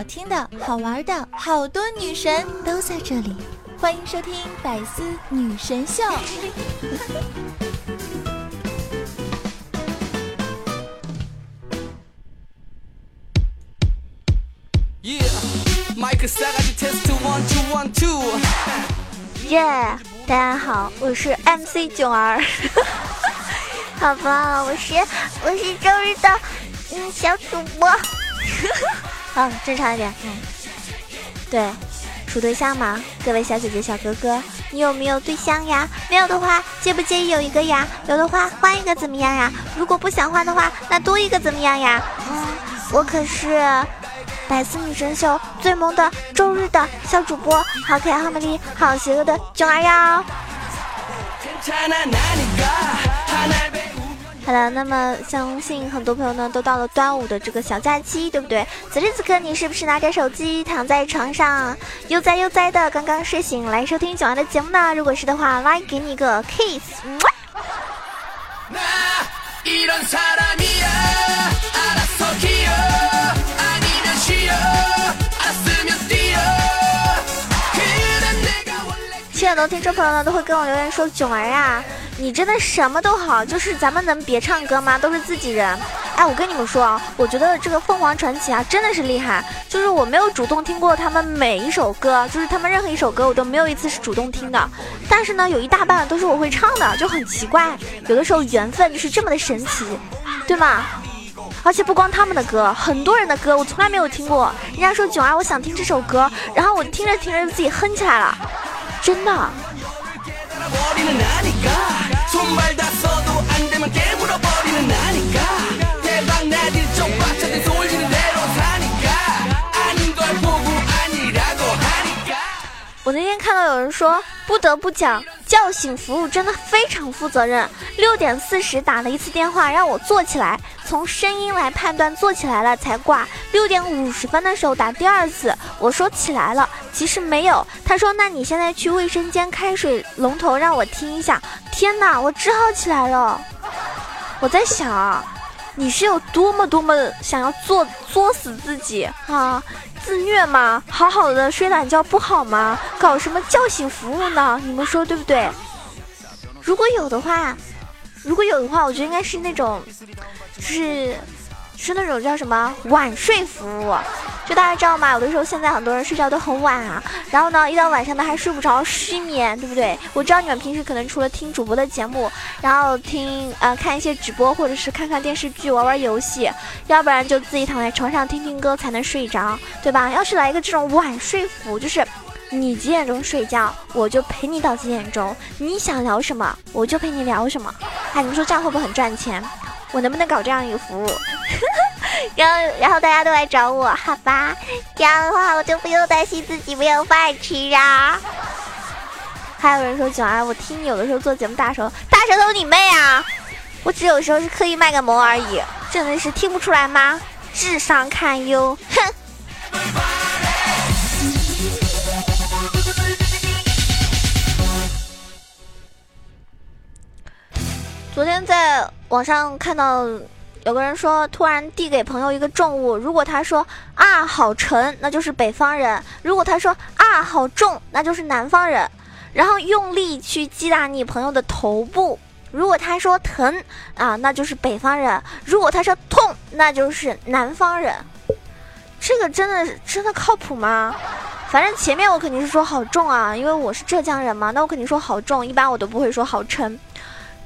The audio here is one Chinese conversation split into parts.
好听的、好玩的，好多女神都在这里，欢迎收听《百思女神秀》。耶，大家好，我是 MC 囧儿。好吧，我是我是周日的嗯小主播。好，正常一点。嗯，对，处对象吗？各位小姐姐、小哥哥，你有没有对象呀？没有的话，介不介意有一个呀？有的话，换一个怎么样呀？如果不想换的话，那多一个怎么样呀？嗯，我可是百思女神秀最萌的周日的小主播，好可爱、好美丽、好邪恶的囧儿哟。好了，那么相信很多朋友呢都到了端午的这个小假期，对不对？此时此刻你是不是拿着手机躺在床上悠哉悠哉的刚刚睡醒来收听九儿的节目呢？如果是的话，来给你个 kiss。亲爱的听众朋友呢都会跟我留言说囧儿啊。你真的什么都好，就是咱们能别唱歌吗？都是自己人。哎，我跟你们说啊，我觉得这个凤凰传奇啊，真的是厉害。就是我没有主动听过他们每一首歌，就是他们任何一首歌，我都没有一次是主动听的。但是呢，有一大半都是我会唱的，就很奇怪。有的时候缘分就是这么的神奇，对吗？而且不光他们的歌，很多人的歌我从来没有听过。人家说囧儿，我想听这首歌，然后我听着听着就自己哼起来了，真的。我那天看到有人说，不得不讲，叫醒服务真的非常负责任。六点四十打了一次电话让我坐起来，从声音来判断坐起来了才挂。六点五十分的时候打第二次，我说起来了，其实没有。他说那你现在去卫生间开水龙头让我听一下。天哪，我只好起来了。我在想，你是有多么多么想要作作死自己啊？自虐吗？好好的睡懒觉不好吗？搞什么叫醒服务呢？你们说对不对？如果有的话，如果有的话，我觉得应该是那种，就是。是那种叫什么晚睡服务，就大家知道吗？有的时候现在很多人睡觉都很晚啊，然后呢，一到晚上呢还睡不着，失眠，对不对？我知道你们平时可能除了听主播的节目，然后听呃看一些直播，或者是看看电视剧、玩玩游戏，要不然就自己躺在床上听听歌才能睡着，对吧？要是来一个这种晚睡服，就是你几点钟睡觉，我就陪你到几点钟，你想聊什么我就陪你聊什么。哎，你们说这样会不会很赚钱？我能不能搞这样一个服务？然后，然后大家都来找我，好吧？这样的话，我就不用担心自己没有饭吃啊。还有人说九儿，我听你有的时候做节目大舌头，大舌头你妹啊！我只有时候是刻意卖个萌而已，真的是听不出来吗？智商堪忧，哼！昨天在网上看到。有个人说，突然递给朋友一个重物，如果他说啊好沉，那就是北方人；如果他说啊好重，那就是南方人。然后用力去击打你朋友的头部，如果他说疼啊，那就是北方人；如果他说痛，那就是南方人。这个真的真的靠谱吗？反正前面我肯定是说好重啊，因为我是浙江人嘛，那我肯定说好重，一般我都不会说好沉。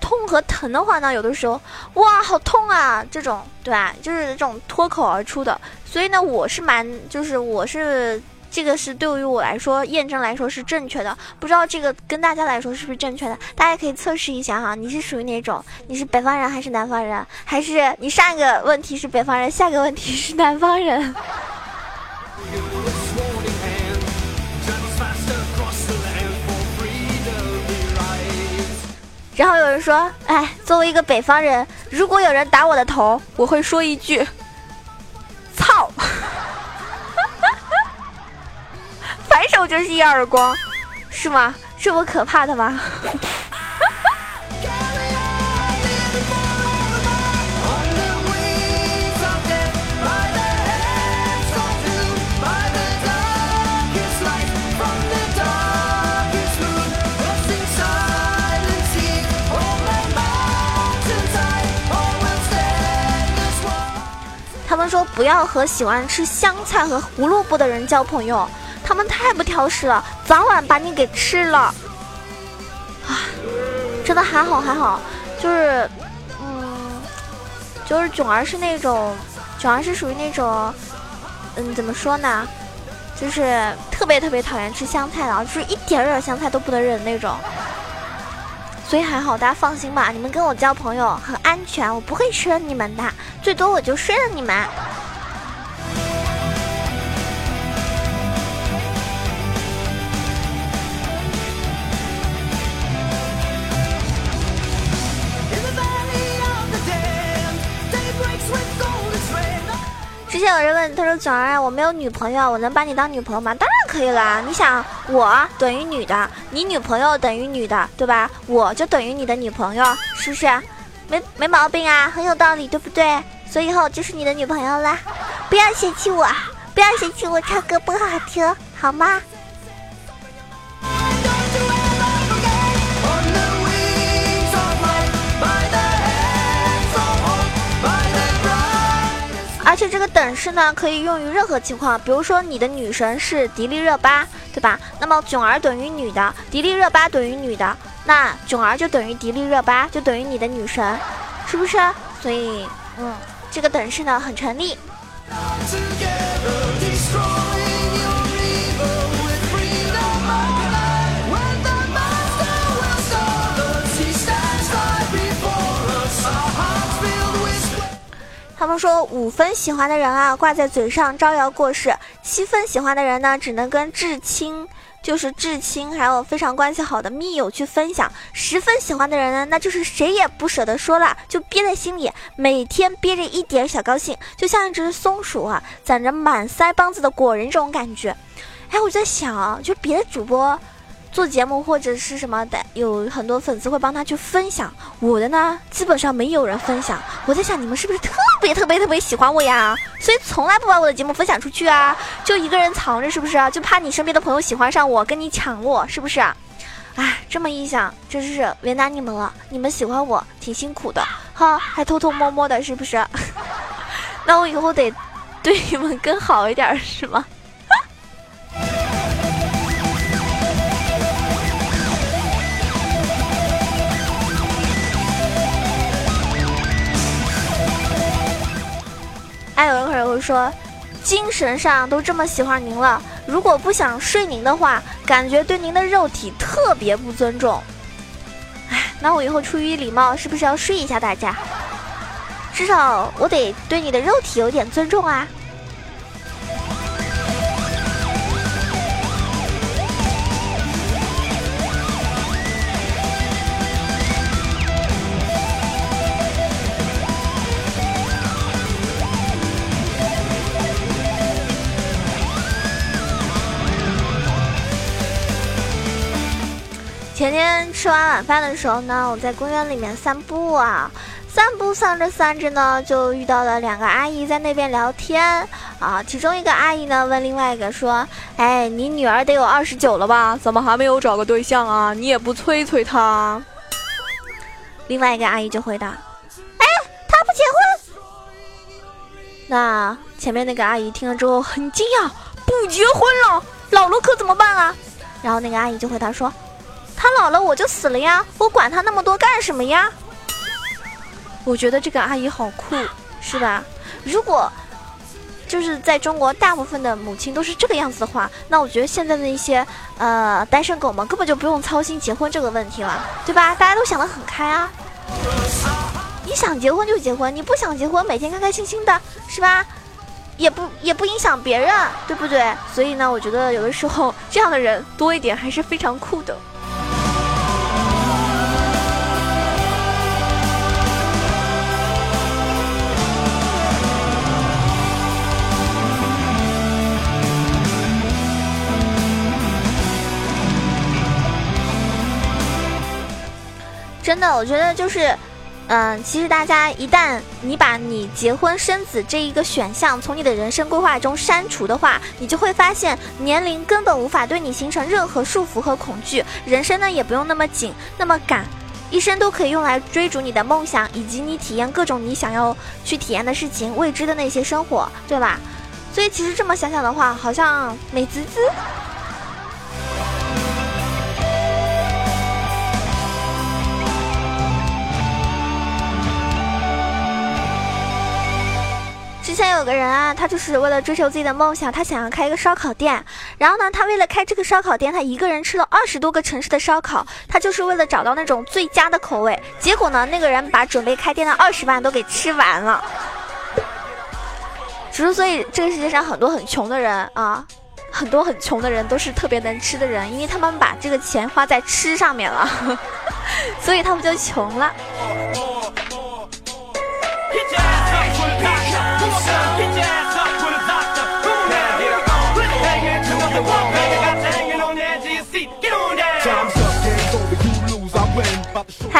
痛和疼的话呢，有的时候哇，好痛啊！这种对吧？就是这种脱口而出的，所以呢，我是蛮，就是我是这个是对于我来说验证来说是正确的，不知道这个跟大家来说是不是正确的？大家可以测试一下哈，你是属于哪种？你是北方人还是南方人？还是你上一个问题是北方人，下个问题是南方人？然后有人说：“哎，作为一个北方人，如果有人打我的头，我会说一句‘操’，反手就是一耳光，是吗？这么可怕的吗？”不要和喜欢吃香菜和胡萝卜的人交朋友，他们太不挑食了，早晚把你给吃了。啊，真的还好还好，就是，嗯，就是囧儿是那种，囧儿是属于那种，嗯，怎么说呢，就是特别特别讨厌吃香菜的，就是一点点香菜都不能忍那种。所以还好，大家放心吧，你们跟我交朋友很安全，我不会吃了你们的，最多我就睡了你们。说：“囧儿，我没有女朋友，我能把你当女朋友吗？”当然可以啦！你想，我等于女的，你女朋友等于女的，对吧？我就等于你的女朋友，是不是？没没毛病啊，很有道理，对不对？所以以后就是你的女朋友啦！不要嫌弃我，不要嫌弃我唱歌不好听，好吗？且这个等式呢，可以用于任何情况，比如说你的女神是迪丽热巴，对吧？那么囧儿等于女的，迪丽热巴等于女的，那囧儿就等于迪丽热巴，就等于你的女神，是不是？所以，嗯，这个等式呢很成立。他们说五分喜欢的人啊，挂在嘴上招摇过市；七分喜欢的人呢，只能跟至亲，就是至亲，还有非常关系好的密友去分享；十分喜欢的人呢，那就是谁也不舍得说了，就憋在心里，每天憋着一点小高兴，就像一只松鼠啊，攒着满腮帮子的果仁这种感觉。哎，我在想，就别的主播。做节目或者是什么的，有很多粉丝会帮他去分享。我的呢，基本上没有人分享。我在想，你们是不是特别特别特别喜欢我呀？所以从来不把我的节目分享出去啊，就一个人藏着，是不是？就怕你身边的朋友喜欢上我，跟你抢我，是不是？哎，这么一想，真是为难你们了。你们喜欢我，挺辛苦的，哈，还偷偷摸摸的，是不是？那我以后得对你们更好一点，是吗？还有一会儿会说，精神上都这么喜欢您了，如果不想睡您的话，感觉对您的肉体特别不尊重。哎，那我以后出于礼貌，是不是要睡一下大家？至少我得对你的肉体有点尊重啊。前天吃完晚饭的时候呢，我在公园里面散步啊，散步散着散着呢，就遇到了两个阿姨在那边聊天啊。其中一个阿姨呢问另外一个说：“哎，你女儿得有二十九了吧？怎么还没有找个对象啊？你也不催催她？”另外一个阿姨就回答：“哎，她不结婚。”那前面那个阿姨听了之后很惊讶：“不结婚了，老了可怎么办啊？”然后那个阿姨就回答说。他老了我就死了呀，我管他那么多干什么呀？我觉得这个阿姨好酷，是吧？如果就是在中国大部分的母亲都是这个样子的话，那我觉得现在的一些呃单身狗们根本就不用操心结婚这个问题了，对吧？大家都想得很开啊。你想结婚就结婚，你不想结婚，每天开开心心的，是吧？也不也不影响别人，对不对？所以呢，我觉得有的时候这样的人多一点还是非常酷的。真的，我觉得就是，嗯，其实大家一旦你把你结婚生子这一个选项从你的人生规划中删除的话，你就会发现年龄根本无法对你形成任何束缚和恐惧，人生呢也不用那么紧那么赶，一生都可以用来追逐你的梦想，以及你体验各种你想要去体验的事情，未知的那些生活，对吧？所以其实这么想想的话，好像美滋滋。前有个人啊，他就是为了追求自己的梦想，他想要开一个烧烤店。然后呢，他为了开这个烧烤店，他一个人吃了二十多个城市的烧烤，他就是为了找到那种最佳的口味。结果呢，那个人把准备开店的二十万都给吃完了。之所以这个世界上很多很穷的人啊，很多很穷的人都是特别能吃的人，因为他们把这个钱花在吃上面了，所以他们就穷了。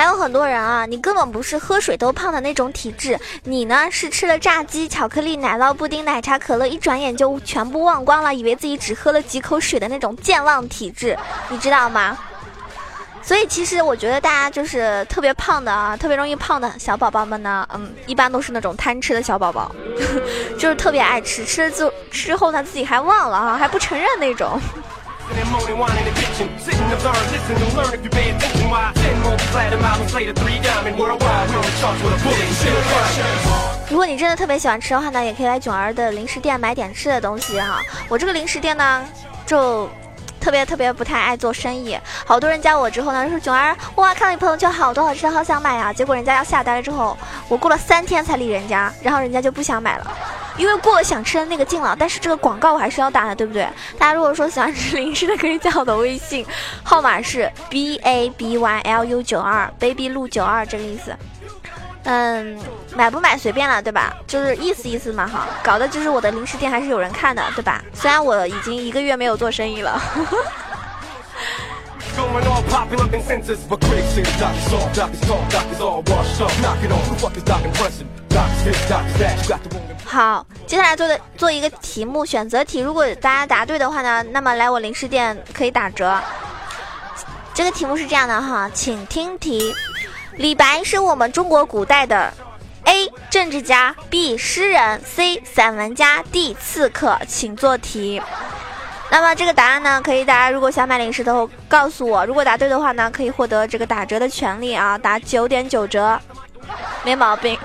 还有很多人啊，你根本不是喝水都胖的那种体质，你呢是吃了炸鸡、巧克力、奶酪、布丁、奶茶、可乐，一转眼就全部忘光了，以为自己只喝了几口水的那种健忘体质，你知道吗？所以其实我觉得大家就是特别胖的啊，特别容易胖的小宝宝们呢，嗯，一般都是那种贪吃的小宝宝，就是特别爱吃，吃了就之后呢自己还忘了啊，还不承认那种。如果你真的特别喜欢吃的话呢，也可以来囧儿的零食店买点吃的东西哈。我这个零食店呢，就。特别特别不太爱做生意，好多人加我之后呢，说囧儿，哇，看到你朋友圈好多好吃的，好想买啊！结果人家要下单了之后，我过了三天才理人家，然后人家就不想买了，因为过了想吃的那个劲了。但是这个广告我还是要打的，对不对？大家如果说喜欢吃零食的，可以加我的微信，号码是 b a b y l u 九二，baby 路九二这个意思。嗯，买不买随便了，对吧？就是意思意思嘛，哈，搞的就是我的零食店还是有人看的，对吧？虽然我已经一个月没有做生意了。好，接下来做的做一个题目选择题，如果大家答对的话呢，那么来我零食店可以打折。这个题目是这样的哈，请听题。李白是我们中国古代的 A 政治家，B 诗人，C 散文家，D 刺客，请做题。那么这个答案呢，可以大家如果想买零食的话告诉我，如果答对的话呢，可以获得这个打折的权利啊，打九点九折，没毛病。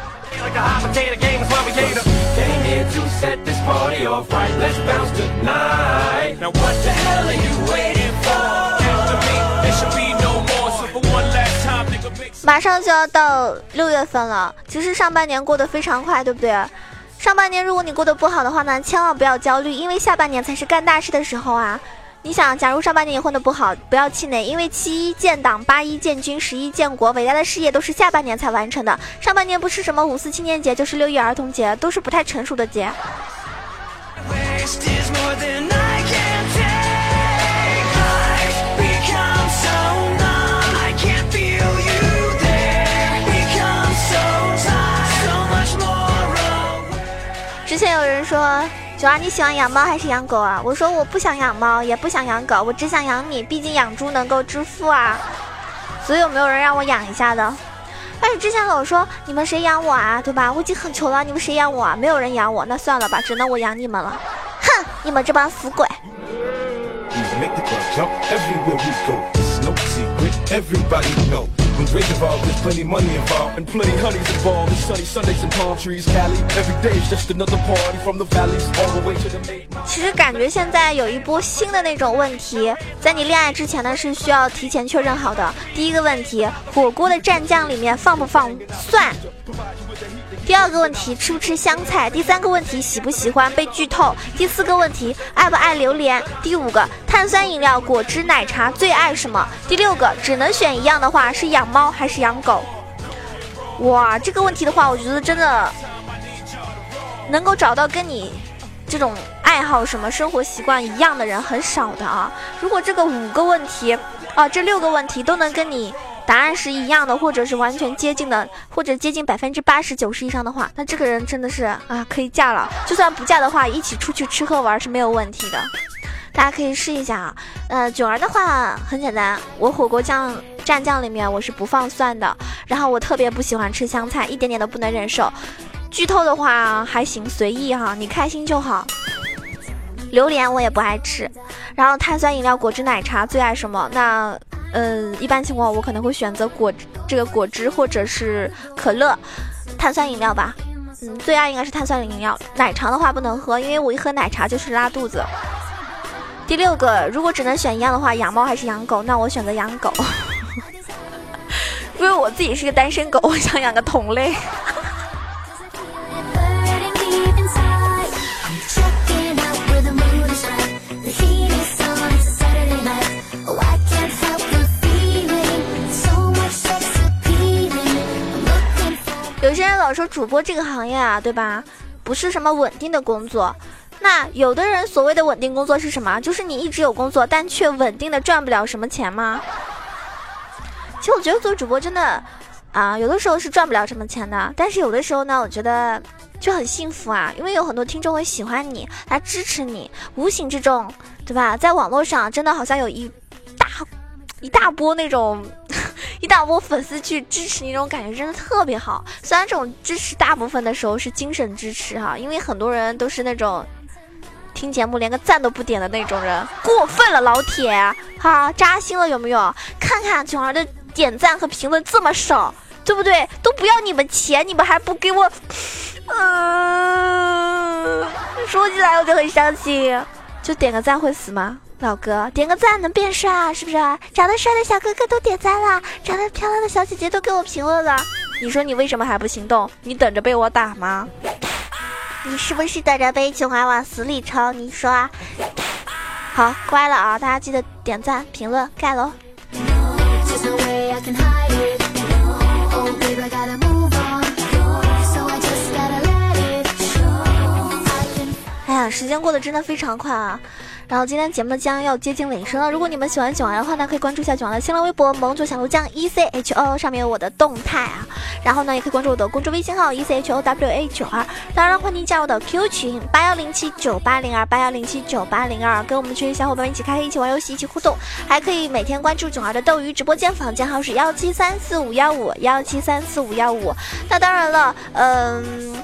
马上就要到六月份了，其实上半年过得非常快，对不对？上半年如果你过得不好的话呢，千万不要焦虑，因为下半年才是干大事的时候啊！你想，假如上半年你混得不好，不要气馁，因为七一建党，八一建军，十一建国，伟大的事业都是下半年才完成的。上半年不是什么五四青年节，就是六一儿童节，都是不太成熟的节。之前有人说，九儿你喜欢养猫还是养狗啊？我说我不想养猫，也不想养狗，我只想养你，毕竟养猪能够致富啊。所以有没有人让我养一下的？但是之前老说你们谁养我啊？对吧？我已经很穷了，你们谁养我啊？没有人养我，那算了吧，只能我养你们了。哼，你们这帮死鬼！其实感觉现在有一波新的那种问题，在你恋爱之前呢是需要提前确认好的。第一个问题，火锅的蘸酱里面放不放蒜？第二个问题，吃不吃香菜？第三个问题，喜不喜欢被剧透？第四个问题，爱不爱榴莲？第五个，碳酸饮料、果汁、奶茶最爱什么？第六个，只能选一样的话，是养猫还是养狗？哇，这个问题的话，我觉得真的能够找到跟你这种爱好、什么生活习惯一样的人很少的啊。如果这个五个问题啊，这六个问题都能跟你。答案是一样的，或者是完全接近的，或者接近百分之八十九十以上的话，那这个人真的是啊，可以嫁了。就算不嫁的话，一起出去吃喝玩是没有问题的。大家可以试一下啊。呃，囧儿的话很简单，我火锅酱蘸酱里面我是不放蒜的。然后我特别不喜欢吃香菜，一点点都不能忍受。剧透的话还行，随意哈，你开心就好。榴莲我也不爱吃。然后碳酸饮料、果汁、奶茶最爱什么？那嗯，一般情况我可能会选择果这个果汁或者是可乐。碳酸饮料吧，嗯，最爱应该是碳酸饮料。奶茶的话不能喝，因为我一喝奶茶就是拉肚子。第六个，如果只能选一样的话，养猫还是养狗？那我选择养狗，因为我自己是个单身狗，我想养个同类。老说主播这个行业啊，对吧？不是什么稳定的工作。那有的人所谓的稳定工作是什么？就是你一直有工作，但却稳定的赚不了什么钱吗？其实我觉得做主播真的，啊，有的时候是赚不了什么钱的，但是有的时候呢，我觉得就很幸福啊，因为有很多听众会喜欢你，来支持你，无形之中，对吧？在网络上真的好像有一大一大波那种一大波粉丝去支持你，那种感觉真的特别好。虽然这种支持大部分的时候是精神支持哈，因为很多人都是那种。听节目连个赞都不点的那种人，过分了，老铁，哈，扎心了有没有？看看囧儿的点赞和评论这么少，对不对？都不要你们钱，你们还不给我，嗯，说起来我就很伤心。就点个赞会死吗？老哥，点个赞能变帅啊，是不是？长得帅的小哥哥都点赞了，长得漂亮的小姐姐都给我评论了，你说你为什么还不行动？你等着被我打吗？你是不是等着被囧儿往死里抽？你说，好乖了啊！大家记得点赞、评论、盖楼。时间过得真的非常快啊！然后今天节目将要接近尾声了。如果你们喜欢囧儿的话呢，可以关注一下囧儿的新浪微博“萌左小鹿酱 E C H O”，上面有我的动态啊。然后呢，也可以关注我的公众微信号 “E C H O W A 九二”。当然，欢迎加入我的 Q 群八幺零七九八零二八幺零七九八零二，跟我们群里小伙伴们一起开黑，一起玩游戏，一起互动。还可以每天关注囧儿的斗鱼直播间，房间号是幺七三四五幺五幺七三四五幺五。那当然了，嗯。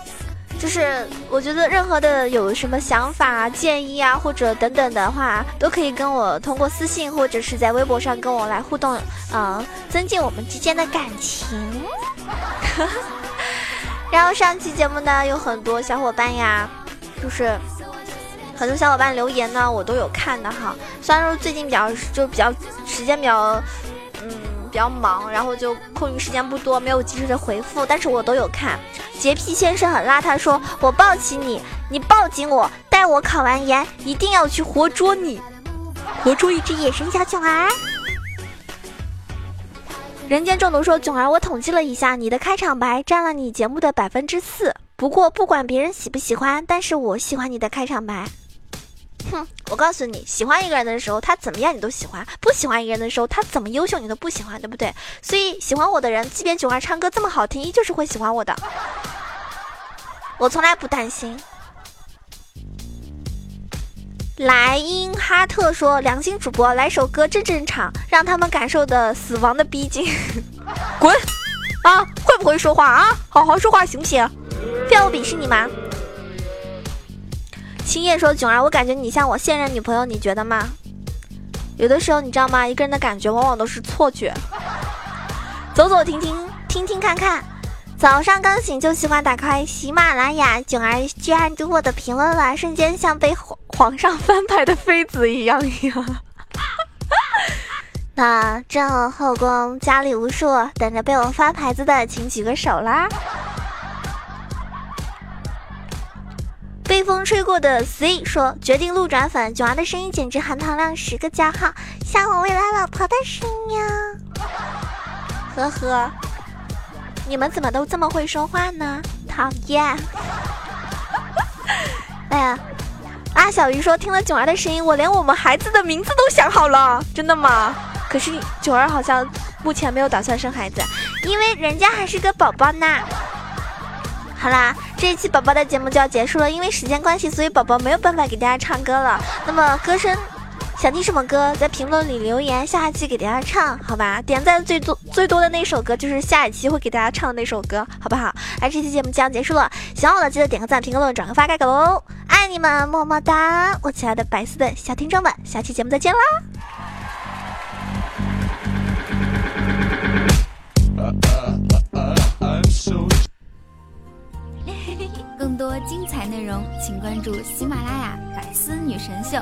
就是我觉得任何的有什么想法、建议啊，或者等等的话，都可以跟我通过私信或者是在微博上跟我来互动，嗯，增进我们之间的感情。然后上期节目呢，有很多小伙伴呀，就是很多小伙伴留言呢，我都有看的哈。虽然说最近比较就比较时间比较，嗯，比较忙，然后就空余时间不多，没有及时的回复，但是我都有看。洁癖先生很邋遢，说：“我抱起你，你抱紧我，待我考完研，一定要去活捉你，活捉一只野生小囧儿。”人间中毒说：“囧儿，我统计了一下，你的开场白占了你节目的百分之四。不过不管别人喜不喜欢，但是我喜欢你的开场白。”哼，我告诉你，喜欢一个人的时候，他怎么样你都喜欢；不喜欢一个人的时候，他怎么优秀你都不喜欢，对不对？所以喜欢我的人，即便囧儿唱歌这么好听，依旧是会喜欢我的。我从来不担心。莱因哈特说：“良心主播，来首歌正正常，让他们感受的死亡的逼近。”滚！啊，会不会说话啊？好好说话行不行？非要我鄙视你吗？青叶说：“囧儿，我感觉你像我现任女朋友，你觉得吗？有的时候你知道吗？一个人的感觉往往都是错觉。走走停停，听听看看。早上刚醒就喜欢打开喜马拉雅，囧儿居然读我的评论了，瞬间像被皇皇上翻牌的妃子一样一样。那正后宫佳丽无数，等着被我翻牌子的，请举个手啦。”被风吹过的 C 说：“决定路转粉，囧儿的声音简直含糖量十个加号，像我未来老婆的声音呀！”呵呵，你们怎么都这么会说话呢？讨厌！哎呀，阿小鱼说：“听了囧儿的声音，我连我们孩子的名字都想好了。”真的吗？可是囧儿好像目前没有打算生孩子，因为人家还是个宝宝呢。好啦，这一期宝宝的节目就要结束了，因为时间关系，所以宝宝没有办法给大家唱歌了。那么歌声想听什么歌，在评论里留言，下一期给大家唱，好吧？点赞最多最多的那首歌就是下一期会给大家唱的那首歌，好不好？哎，这期节目将结束了，喜欢我的记得点个赞、评个论、转个发、盖个楼，爱你们，么么哒！我亲爱的白丝的小听众们，下期节目再见啦！更多精彩内容，请关注喜马拉雅《百思女神秀》。